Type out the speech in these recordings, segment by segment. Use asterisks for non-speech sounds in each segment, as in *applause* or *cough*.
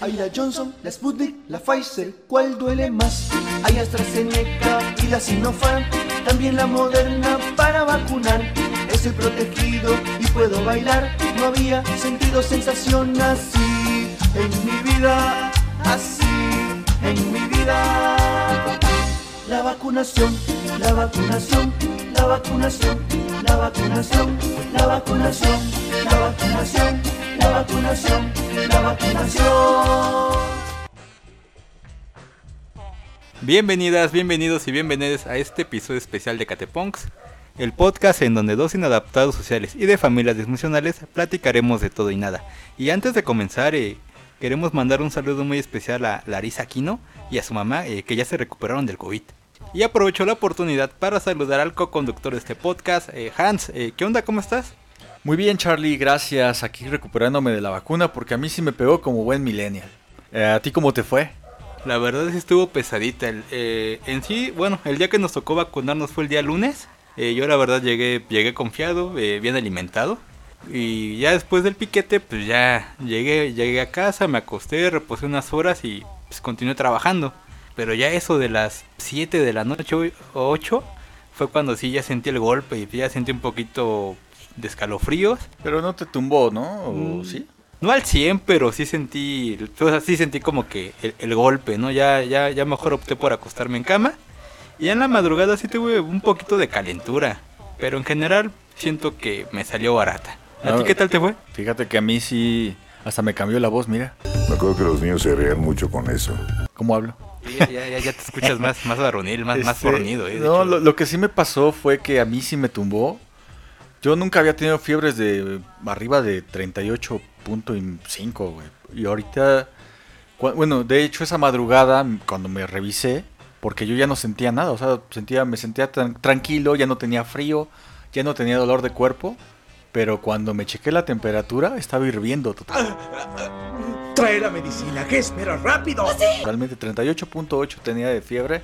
Hay la Johnson, la Sputnik, la Pfizer, ¿cuál duele más? Hay AstraZeneca y la Sinopharm, también la Moderna para vacunar. Estoy protegido y puedo bailar, no había sentido sensación así en mi vida, así en mi vida. La vacunación, la vacunación, la vacunación, la vacunación, la vacunación, la vacunación, la vacunación, la vacunación. Bienvenidas, bienvenidos y bienvenidas a este episodio especial de Catepunks, el podcast en donde dos inadaptados sociales y de familias disfuncionales platicaremos de todo y nada. Y antes de comenzar, eh, queremos mandar un saludo muy especial a Larisa Aquino y a su mamá, eh, que ya se recuperaron del COVID. Y aprovecho la oportunidad para saludar al co-conductor de este podcast, eh, Hans. ¿Qué onda? ¿Cómo estás? Muy bien, Charlie, gracias. Aquí recuperándome de la vacuna porque a mí sí me pegó como buen millennial. Eh, ¿A ti cómo te fue? La verdad es que estuvo pesadita. Eh, en sí, bueno, el día que nos tocó vacunarnos fue el día lunes. Eh, yo la verdad llegué, llegué confiado, bien alimentado. Y ya después del piquete, pues ya llegué, llegué a casa, me acosté, reposé unas horas y pues continué trabajando. Pero ya eso de las 7 de la noche o 8 fue cuando sí ya sentí el golpe y ya sentí un poquito de escalofríos. Pero no te tumbó, ¿no? ¿O Mm. sí? No al 100, pero sí sentí, o sea, sí sentí como que el, el golpe, ¿no? Ya, ya, ya mejor opté por acostarme en cama. Y en la madrugada sí tuve un poquito de calentura. Pero en general siento que me salió barata. ¿A No. ti qué tal te fue? Fíjate que a mí sí hasta me cambió la voz, mira. Me acuerdo que los niños se reían mucho con eso. ¿Cómo hablo? Ya, ya, ya te escuchas más, más varonil, más, más Este, fornido, ¿eh? No, lo, lo que sí me pasó fue que a mí sí me tumbó. Yo nunca había tenido fiebres de arriba de 38.5, güey. Y ahorita, bueno, de hecho esa madrugada cuando me revisé, porque yo ya no sentía nada, o sea, sentía, me sentía tan tranquilo, ya no tenía frío, ya no tenía dolor de cuerpo, pero cuando me chequé la temperatura estaba hirviendo total. Trae la medicina, ¿qué esperas? ¡Rápido! Realmente 38.8 tenía de fiebre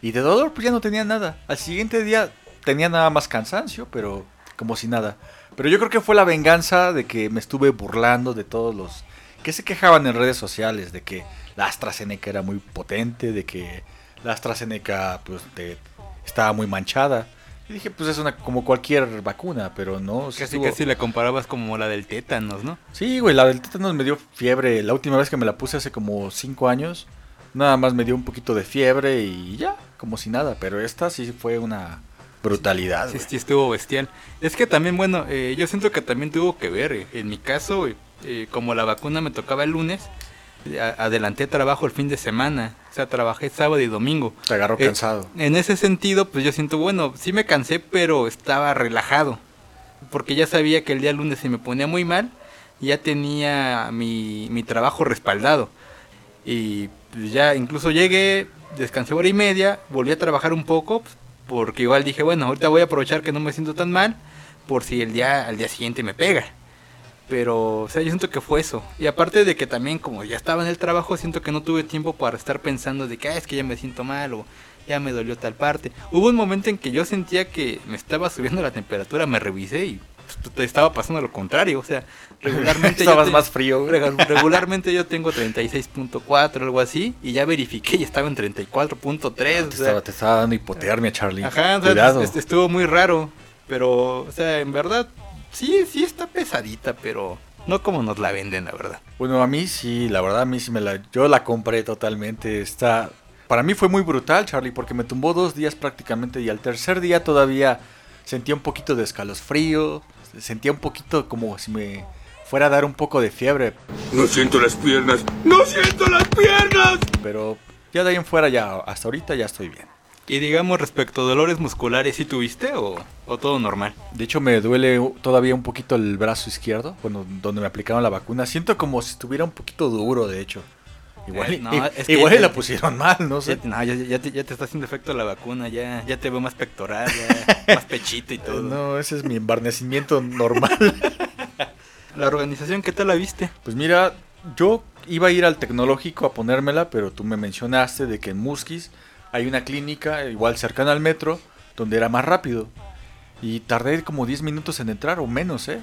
y de dolor pues ya no tenía nada. Al siguiente día tenía nada más cansancio, pero como si nada. Pero yo creo que fue la venganza de que me estuve burlando de todos los que se quejaban en redes sociales de que la AstraZeneca era muy potente, de que la AstraZeneca pues de- estaba muy manchada. Y dije, pues es una como cualquier vacuna, pero no. Casi, estuvo- casi la comparabas como la del tétanos, ¿no? Sí, güey, la del tétanos me dio fiebre. La última vez que me la puse hace como 5 años, nada más me dio un poquito de fiebre y ya, como si nada. Pero esta sí fue una brutalidad. Sí, sí, estuvo bestial. Es que también, bueno, eh, yo siento que también tuvo que ver. eh, En mi caso, eh, como la vacuna me tocaba el lunes, eh, adelanté trabajo el fin de semana. O sea, trabajé sábado y domingo. Te agarró cansado. en ese sentido, pues yo siento, bueno, sí me cansé, pero estaba relajado. Porque ya sabía que el día lunes se me ponía muy mal. Ya tenía mi, mi trabajo respaldado. Y pues, ya incluso llegué, descansé hora y media, volví a trabajar un poco. pues, Porque igual dije, bueno, ahorita voy a aprovechar que no me siento tan mal. Por si el día, al día siguiente me pega. Pero, o sea, yo siento que fue eso. Y aparte de que también, como ya estaba en el trabajo, siento que no tuve tiempo para estar pensando de que, "Ah, es que ya me siento mal o ya me dolió tal parte. Hubo un momento en que yo sentía que me estaba subiendo la temperatura, me revisé y te estaba pasando lo contrario. O sea, *laughs* regularmente. yo Estabas te- más frío. *laughs* Regularmente yo tengo 36.4, algo así, y ya verifiqué y estaba en 34.3. o Te estaba, te estaba dando hipotermia, Charlie. Ajá, o sea, Cuidado. est- estuvo muy raro. Pero, o sea, en verdad, sí, sí está pesadita, pero no como nos la venden, la verdad. Bueno, a mí sí, la verdad, a mí sí me la... Yo la compré totalmente. Está... Para mí fue muy brutal, Charlie, porque me tumbó dos días prácticamente y al tercer día todavía sentía un poquito de escalofrío, sentía un poquito como si me fuera a dar un poco de fiebre, No siento las piernas. ¡No siento las piernas! pero ya de ahí en fuera ya, hasta ahorita ya estoy bien. Y digamos, respecto a dolores musculares, ¿sí tuviste o, o todo normal? De hecho, me duele todavía un poquito el brazo izquierdo, bueno, donde me aplicaron la vacuna. Siento como si estuviera un poquito duro, de hecho. Igual, Eh, no, es que igual y la pusieron mal, no sé. Ya, no, ya, ya te, ya te está haciendo efecto la vacuna, ya, ya te veo más pectoral, ya, *laughs* más pechito y todo. Eh, No, ese es mi embarnecimiento normal. *laughs* La organización, ¿qué tal la viste? Pues mira, yo iba a ir al tecnológico a ponérmela, pero tú me mencionaste de que en Musquis hay una clínica igual cercana al metro donde era más rápido. Y tardé como 10 minutos en entrar o menos, ¿eh?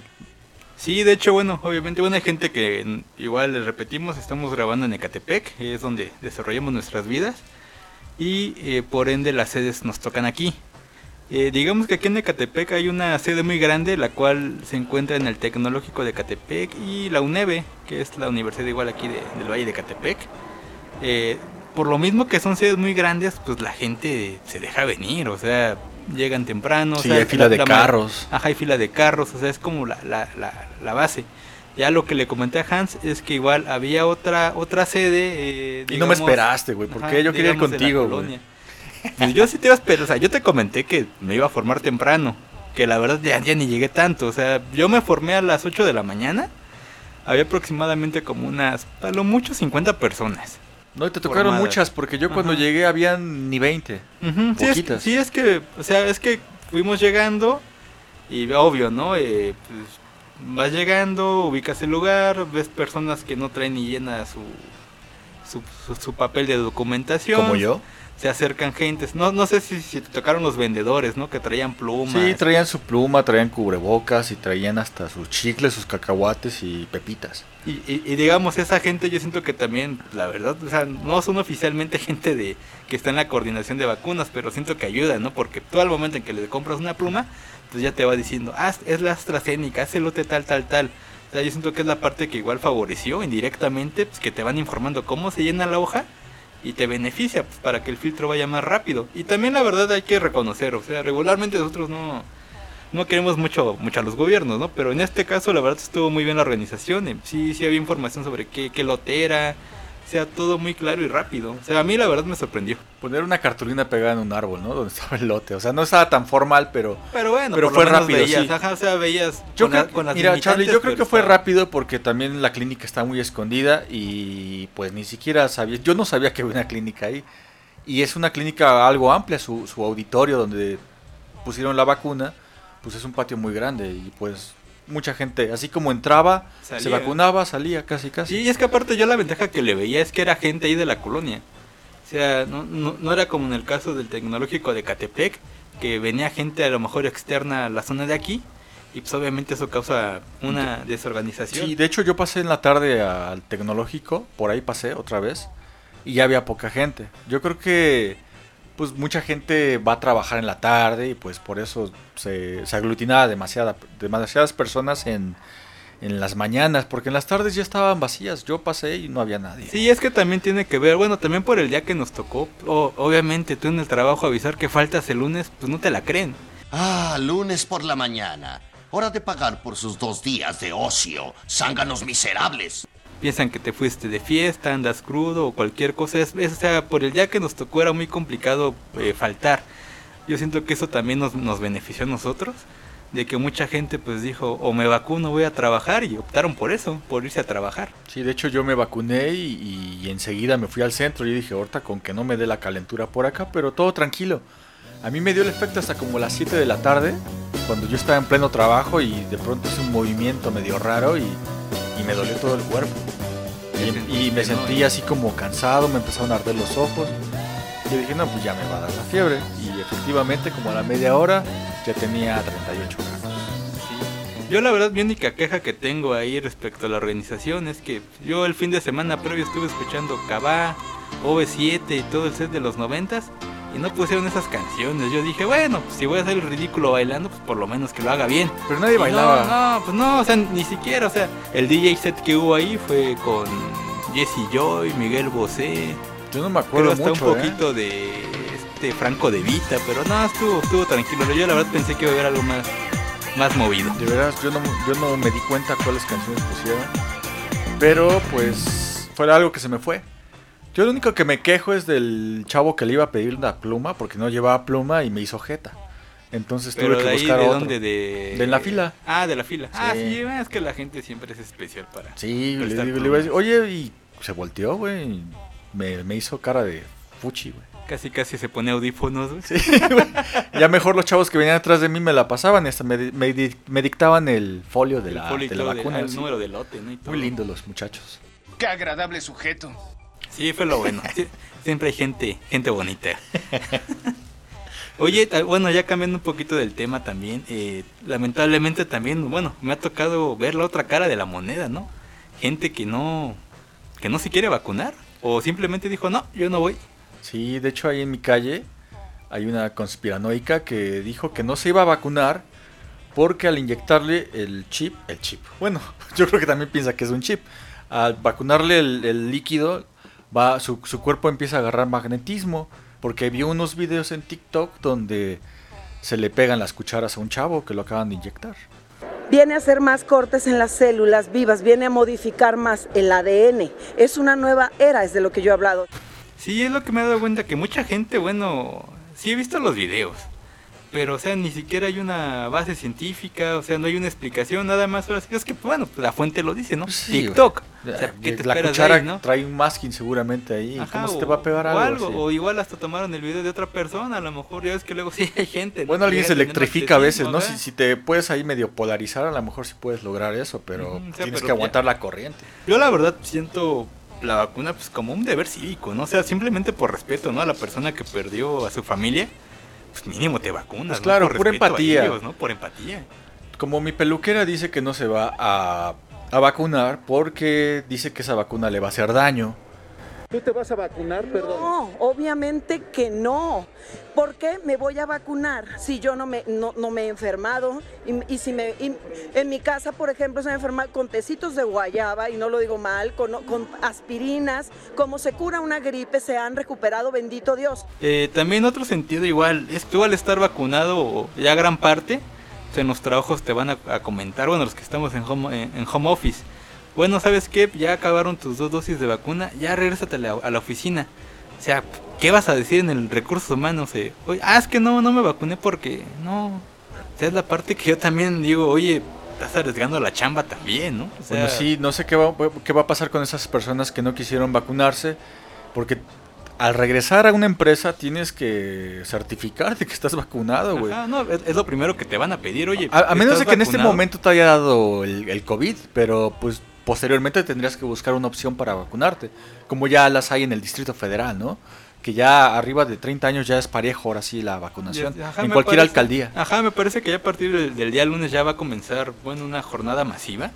Sí, de hecho, bueno, obviamente, bueno, hay gente que igual les repetimos, estamos grabando en Ecatepec, es donde desarrollamos nuestras vidas y eh, por ende las sedes nos tocan aquí. Eh, digamos que aquí en Ecatepec hay una sede muy grande, la cual se encuentra en el Tecnológico de Ecatepec y la UNEVE, que es la universidad igual aquí de- del Valle de Ecatepec. Eh, por lo mismo que son sedes muy grandes, pues la gente se deja venir, o sea, llegan temprano. o Sí, sea, hay fila la- de la carros. Ajá, hay fila de carros, o sea, es como la, la, la, la base. Ya lo que le comenté a Hans es que igual había otra otra sede. eh, Y no me esperaste, güey, porque ajá, yo quería ir contigo, güey. Pues yo sí te iba a esperar, o sea, yo te comenté que me iba a formar temprano, que la verdad ya, ya ni llegué tanto, o sea, yo me formé a las 8 de la mañana, había aproximadamente como unas, a lo mucho 50 personas. No, y te tocaron Formadas. muchas, porque yo cuando Ajá. llegué habían ni 20. Ujú, sí, es, Poquitas. sí, es que, o sea, es que fuimos llegando y obvio, ¿no? Eh, pues, vas llegando, ubicas el lugar, ves personas que no traen ni llena su, su, su- su papel de documentación. Como yo. Se acercan gentes. No, no sé si, si te tocaron los vendedores, ¿no? Que traían plumas. Sí, traían su pluma, traían cubrebocas y traían hasta sus chicles, sus cacahuates y pepitas. Y, y- y digamos, esa gente yo siento que también, la verdad, o sea, no son oficialmente *laughs* gente de que está en la coordinación de vacunas, pero siento que ayudan, ¿no? Porque tú al momento en que le compras una pluma, pues ya te va diciendo, ah, es la AstraZeneca, es el lote tal, tal, tal. O sea, yo siento que es la parte que igual favoreció indirectamente, pues que te van informando cómo se llena la hoja y te beneficia para que el filtro vaya más rápido. Y también la verdad hay que reconocer, o sea, regularmente nosotros no, no queremos mucho, mucho a los gobiernos, ¿no? Pero en este caso la verdad estuvo muy bien la organización. Sí, sí había información sobre qué, qué lote era. Sea, todo muy claro y rápido. O sea, a mí la verdad me sorprendió. Poner una cartulina pegada en un árbol, ¿no? *laughs* Donde estaba el lote. O sea, no estaba tan formal, pero... Pero bueno, Pero por fue lo menos rápido, veías, sí. ajá, o sea, veías Yo con, creo, la- con las mira, Charlie, yo creo que fue estaba- rápido porque también la clínica está muy escondida y pues ni siquiera sabía, yo no sabía que había una clínica ahí. Y es una clínica algo amplia, su, su auditorio donde pusieron la vacuna, pues es un patio muy grande y pues mucha gente, así como entraba, se vacunaba, salía casi casi. Y es que aparte yo la ventaja que le veía es que era gente ahí de la colonia. O sea, no, no, no era como en el caso del tecnológico de Catepec, que venía gente a lo mejor externa a la zona de aquí, y pues obviamente eso causa una desorganización. Sí, de hecho yo pasé en la tarde al tecnológico, por ahí pasé otra vez, y ya había poca gente. Yo creo que pues mucha gente va a trabajar en la tarde y pues por eso se, se aglutinaba demasiada, demasiadas personas en, en las mañanas, porque en las tardes ya estaban vacías. Yo pasé y no había nadie. Sí, es que también tiene que ver, bueno, también por el día que nos tocó, o- obviamente tú en el trabajo avisar que faltas el lunes, pues no te la creen. Ah, lunes por la mañana. Hora de pagar por sus dos días de ocio. Zánganos miserables. Piensan que te fuiste de fiesta, andas crudo o cualquier cosa. Es, es- o sea, por el día que nos tocó era muy complicado eh, faltar. Yo siento que eso también nos, nos benefició a nosotros. De que mucha gente pues dijo, o me vacuno, voy a trabajar. Y optaron por eso, por irse a trabajar. Sí, de hecho yo me vacuné y, y enseguida me fui al centro y dije, ahorita con que no me dé la calentura por acá, pero todo tranquilo. A mí me dio el efecto hasta como las 7 de la tarde, cuando yo estaba en pleno trabajo y de pronto hice un movimiento medio raro y, y me dolió todo el cuerpo. Y, y me sentí así como cansado, me empezaron a arder los ojos. Yo dije, no, pues ya me va a dar la fiebre. Y efectivamente, como a la media hora, ya tenía 38 grados. Yo la verdad mi única queja que tengo ahí respecto a la organización es que yo el fin de semana previo estuve escuchando Cabá, OV7 y todo el set de los noventas y no pusieron esas canciones. Yo dije, bueno, pues si voy a hacer el ridículo bailando, pues por lo menos que lo haga bien. Pero nadie Y bailaba. No, no, pues no, o sea, ni siquiera, o sea, el DJ set que hubo ahí fue con Jesse Joy, Miguel Bosé, Yo no me creo acuerdo hasta mucho, un ¿eh? poquito de este Franco de Vita, pero no, estuvo, estuvo tranquilo. Yo la verdad pensé que iba a haber algo más, más movido. De veras, yo no, yo no me di cuenta cuáles canciones pusieron. Pero pues fue algo que se me fue. Yo lo único que me quejo es del chavo que le iba a pedir la pluma porque no llevaba pluma y me hizo jeta. Entonces Pero tuve de que ahí, buscar ¿de otro. dónde? De... De la fila. Ah, de la fila. Ah, Sí. es que la gente siempre es especial para... Sí, le, prestar digo- le iba a decir, oye, y se volteó, güey. Me, me hizo cara de fuchi, güey. Casi, casi se pone audífonos, güey. Sí, *laughs* güey. ya mejor los chavos que venían atrás de mí me la pasaban y hasta me, me di- me dictaban el folio de El la, folio de la vacuna. el sí. número de lote, ¿no? Y todo. Muy lindos los muchachos. Qué agradable sujeto. Sí, fue lo bueno. Sí, siempre hay gente, gente bonita. *laughs* Oye, bueno, ya cambiando un poquito del tema también, eh, lamentablemente también, bueno, me ha tocado ver la otra cara de la moneda, ¿no? Gente que no, que no se quiere vacunar o simplemente dijo, no, yo no voy. Sí, de hecho ahí en mi calle hay una conspiranoica que dijo que no se iba a vacunar porque al inyectarle el chip, el chip, bueno, *laughs* yo creo que también piensa que es un chip, al vacunarle el, el líquido, va, su, su cuerpo empieza a agarrar magnetismo, porque vio unos videos en TikTok donde se le pegan las cucharas a un chavo que lo acaban de inyectar. Viene a hacer más cortes en las células vivas, viene a modificar más el ADN. Es una nueva era, es de lo que yo he hablado. Sí, es lo que me he dado cuenta que mucha gente, bueno, sí he visto los videos, pero o sea, ni siquiera hay una base científica, o sea, no hay una explicación, nada más. Ahora sí es que, bueno, la fuente lo dice, ¿no? Sí, TikTok. O sea, ¿qué te la cuchara ahí, no? trae un masking seguramente ahí. Ajá, ¿Cómo se te va a pegar o algo? así? O igual hasta tomaron el video de otra persona, a lo mejor ya ves que luego sí hay gente. ¿no? Bueno, alguien se electrifica a veces, ¿no? Si, si te puedes ahí medio polarizar, a lo mejor sí puedes lograr eso, pero Ujú, o sea, tienes pero que aguantar ya- la corriente. Yo la verdad siento la vacuna pues como un deber cívico, ¿no? O sea, simplemente por respeto, ¿no? A la persona que perdió a su familia, pues mínimo te vacunas. Pues ¿no? claro, Por empatía. ellos, ¿no? Por empatía. Como mi peluquera dice que no se va a, a vacunar porque dice que esa vacuna le va a hacer daño. ¿Tú te vas a vacunar, perdón? No, obviamente que no. ¿Por qué me voy a vacunar si yo no me, no, no me he enfermado? Y, y si me, y en mi casa, por ejemplo, se me enferma con tecitos de guayaba, y no lo digo mal, con, con aspirinas. Como se cura una gripe, se han recuperado, bendito Dios. Eh, también otro sentido igual, es que tú al estar vacunado ya gran parte, en los trabajos te van a, a comentar, bueno, los que estamos en home, en, en home office, bueno, ¿sabes qué? Ya acabaron tus dos dosis de vacuna, ya regrésate a la, a la oficina. O sea, ¿qué vas a decir en el recursos humanos? Eh, oye, ah, es que no, no me vacuné porque no. O sea, es la parte que yo también digo, oye, estás arriesgando la chamba también, ¿no? O sea, Bueno, sí, no sé qué va, qué va a pasar con esas personas que no quisieron vacunarse, porque al regresar a una empresa tienes que certificarte que estás vacunado, güey. no, es, es lo primero que te van a pedir, oye. A, a menos de ¿estás que en este momento te haya dado el, el COVID, pero pues posteriormente tendrías que buscar una opción para vacunarte, como ya las hay en el Distrito Federal, ¿no? Que ya arriba de 30 años ya es parejo ahora sí la vacunación, ajá, en me cualquier parece- alcaldía. Ajá, me parece que ya a partir del, del día lunes ya va a comenzar, bueno, una jornada masiva.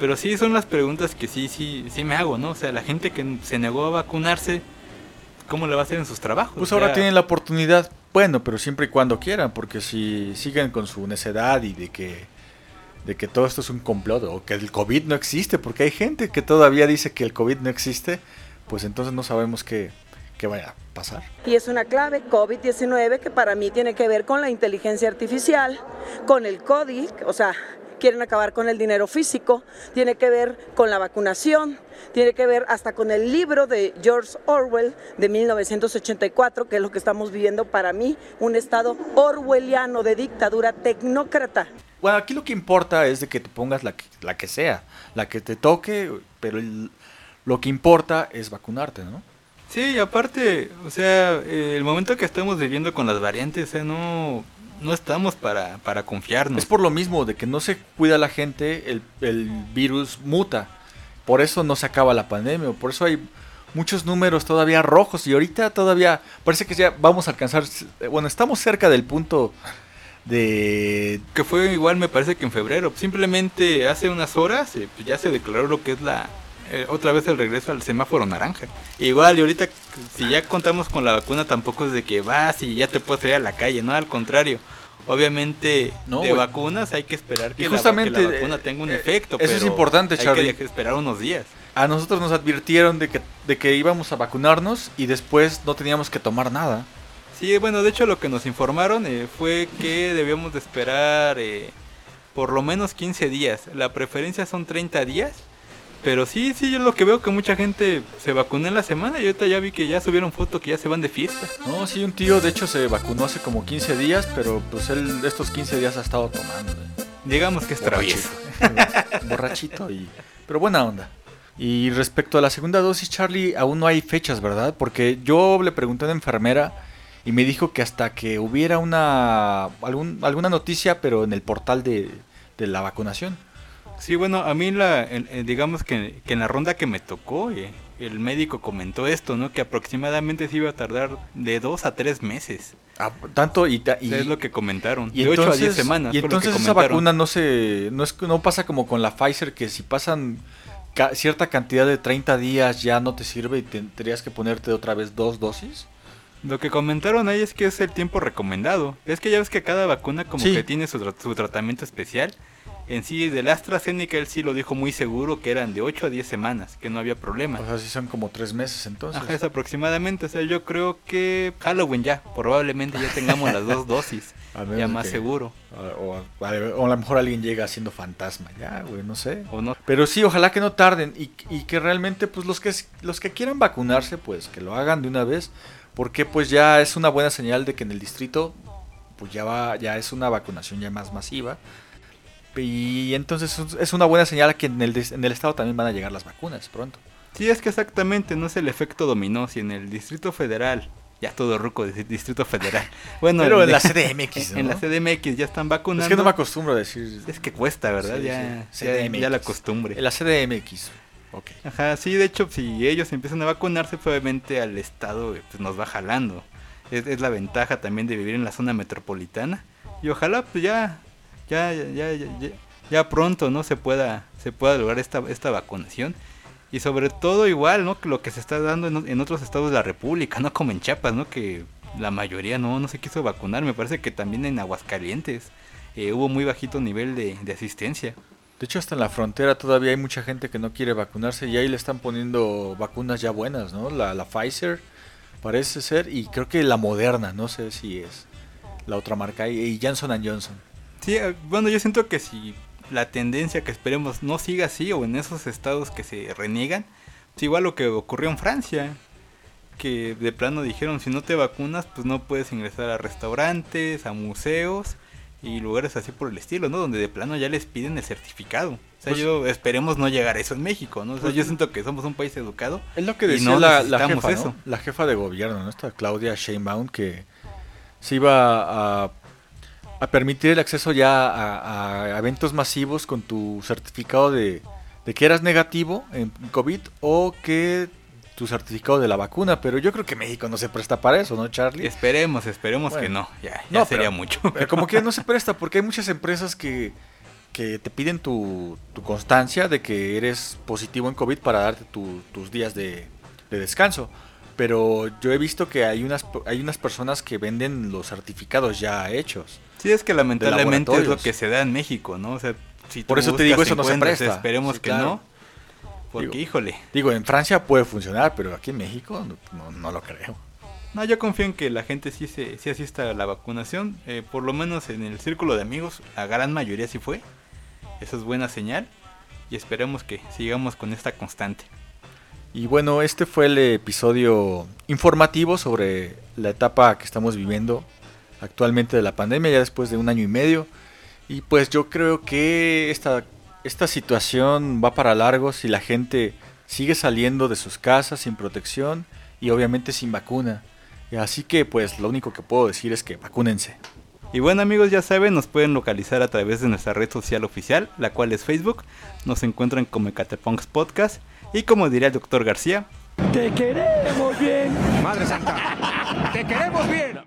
Pero sí son las preguntas que sí, sí, sí me hago, ¿no? O sea, la gente que se negó a vacunarse, ¿cómo le va a hacer en sus trabajos? Pues ahora tienen la oportunidad, bueno, pero siempre y cuando quieran, porque si siguen con su necedad y de que de que todo esto es un complot o que el COVID no existe, porque hay gente que todavía dice que el COVID no existe, pues entonces no sabemos qué, qué vaya a pasar. Y es una clave COVID-19 que para mí tiene que ver con la inteligencia artificial, con el código, o sea, quieren acabar con el dinero físico, tiene que ver con la vacunación, tiene que ver hasta con el libro de George Orwell de 1984, que es lo que estamos viviendo para mí, un estado orwelliano de dictadura tecnócrata. Bueno, aquí lo que importa es de que te pongas la que, la que sea, la que te toque, pero el- lo que importa es vacunarte, ¿no? Sí, y aparte, o sea, eh, el momento que estamos viviendo con las variantes, o sea, no, no estamos para, para confiarnos. Es por lo mismo de que no se cuida la gente, el, el virus muta. Por eso no se acaba la pandemia, por eso hay muchos números todavía rojos y ahorita todavía parece que ya vamos a alcanzar, bueno, estamos cerca del punto de... que fue igual me parece que en febrero. Simplemente hace unas horas eh, pues ya se declaró lo que es la eh, otra vez el regreso al semáforo naranja. Igual y ahorita si ya contamos con la vacuna tampoco es de que vas y ya te puedes ir a la calle, no, al contrario. Obviamente No, de vacunas hay que esperar que, Y la justamente, que la, vacuna tenga un eh, efecto. eso es importante, hay Charlie. que esperar unos días. A nosotros nos advirtieron de que, de que íbamos a vacunarnos y después no teníamos que tomar nada. Sí, bueno, de hecho lo que nos informaron eh, fue que debíamos de esperar eh, por lo menos 15 días. La preferencia son 30 días. Pero sí, sí, yo lo que veo que mucha gente se vacunó en la semana y ahorita ya vi que ya subieron fotos que ya se van de fiesta. No, sí, un tío de hecho se vacunó hace como 15 días, pero pues él estos 15 días ha estado tomando. eh. Digamos que es travieso. Borrachito. *laughs* Borrachito y... Pero buena onda. Y respecto a la segunda dosis, Charlie, aún no hay fechas, ¿verdad? Porque yo le pregunté a una enfermera y me dijo que hasta que hubiera una algún, alguna noticia, pero en el portal de, de la vacunación. Sí, bueno, a mí la, en- digamos que, que en la ronda que me tocó, eh, el médico comentó esto, ¿no? Que aproximadamente se iba a tardar de dos a tres meses. Ah, tanto y, ta- y- es lo que comentaron. y de 8 a 10 entonces- semanas. Y entonces esa vacuna no se no es no pasa como con la Pfizer que si pasan ca- cierta cantidad de 30 días ya no te sirve y tendrías que ponerte otra vez dos dosis. Lo que comentaron ahí es que es el tiempo recomendado. Es que ya ves que cada vacuna como Sí. que tiene su, tra- su tratamiento especial. En sí, del AstraZeneca él sí lo dijo muy seguro que eran de 8 a 10 semanas, que no había problema. O sea, si son como tres meses entonces. Ajá, es aproximadamente. O sea, yo creo que Halloween ya, probablemente ya tengamos las dos *laughs* dosis. Ya de más que- seguro. O, o- o a lo mejor alguien llega siendo fantasma, ya, güey, no sé. O no. Pero sí, ojalá que no tarden y, y que realmente, pues los que los que quieran vacunarse, pues que lo hagan de una vez, porque pues ya es una buena señal de que en el distrito, pues ya va, ya es una vacunación ya más masiva. Y entonces es- una buena señal que en el, en estado también van a llegar las vacunas pronto. Sí, es que exactamente, no es el efecto dominó. Si en el Distrito Federal, ya todo ruco decir Distrito Federal. *laughs* Bueno, Pero en la CDMX, ¿no? En la CDMX *laughs* ya están vacunando. Es que no me acostumbro a decir Es que cuesta, ¿verdad? Sí, ya, sí. CDMX. ya la costumbre. la CDMX. Ok. Ajá, sí, de hecho, si ellos empiezan a vacunarse, obviamente al estado eh, pues, nos va jalando. Es, es la ventaja también de vivir en la zona metropolitana. Y ojalá, pues ya, ya, ya, ya, ya, pronto, ¿no? Se pueda, se pueda lograr esta, esta vacunación. Y sobre todo igual, ¿no? Que lo que se está dando en, en otros estados de la República, ¿no? Como en Chiapas, ¿no? Que la mayoría no, no se quiso vacunar. Me parece que también en Aguascalientes eh, hubo muy bajito nivel de, de asistencia. De hecho, hasta en la frontera todavía hay mucha gente que no quiere vacunarse y ahí le están poniendo vacunas ya buenas, ¿no? La, la Pfizer parece ser y creo que la Moderna, no sé si es la otra marca y Johnson Johnson. Sí, eh, bueno, yo siento que si la tendencia que esperemos no siga así o en esos estados que se reniegan, es igual lo que ocurrió en Francia, que de plano dijeron si no te vacunas pues no puedes ingresar a restaurantes, a museos y lugares así por el estilo, ¿no? Donde de plano ya les piden el certificado. O sea, Pues- yo esperemos no llegar a eso en México, ¿no? O sea, Pues- yo siento que somos un país educado. Es lo que decía no la, jefa, eso. ¿no? La jefa de gobierno, ¿no? Esta Claudia Sheinbaum que se iba a, a permitir el acceso ya a, a eventos masivos con tu certificado de, de que eras negativo en COVID o que tu certificado de la vacuna, pero yo creo que México no se presta para eso, ¿no, Charlie? Esperemos, esperemos que no, ya, ya No, sería pero- mucho. *laughs* Pero como que no se presta, porque hay muchas empresas que, que te piden tu, tu constancia de que eres positivo en COVID para darte tu- tus días de, de descanso. Pero yo he visto que hay unas, hay unas personas que venden los certificados ya hechos. Sí, es que lamentablemente es lo que se da en México, ¿no? O sea, si Por eso te digo, eso no se presta. Esperemos Sí, que claro. no. Porque, Digo, híjole. Digo, en Francia puede funcionar, pero aquí en México no lo creo. No, yo confío en que la gente sí, se, sí asista a la vacunación. eh, por lo menos en el círculo de amigos, la gran mayoría sí fue. Eso es buena señal. Y esperemos que sigamos con esta constante. Y bueno, este fue el episodio informativo sobre la etapa que estamos viviendo actualmente de la pandemia, ya después de un año y medio. Y pues yo creo que esta, esta situación va para largo si la gente sigue saliendo de sus casas sin protección y obviamente sin vacuna. Así que pues lo único que puedo decir es que vacúnense. Y bueno amigos, ya saben, nos pueden localizar a través de nuestra red social oficial, la cual es Facebook. Nos encuentran como Ecatepunks Podcast. Y como diría el doctor García, Te queremos bien. Madre Santa, *laughs* te queremos bien.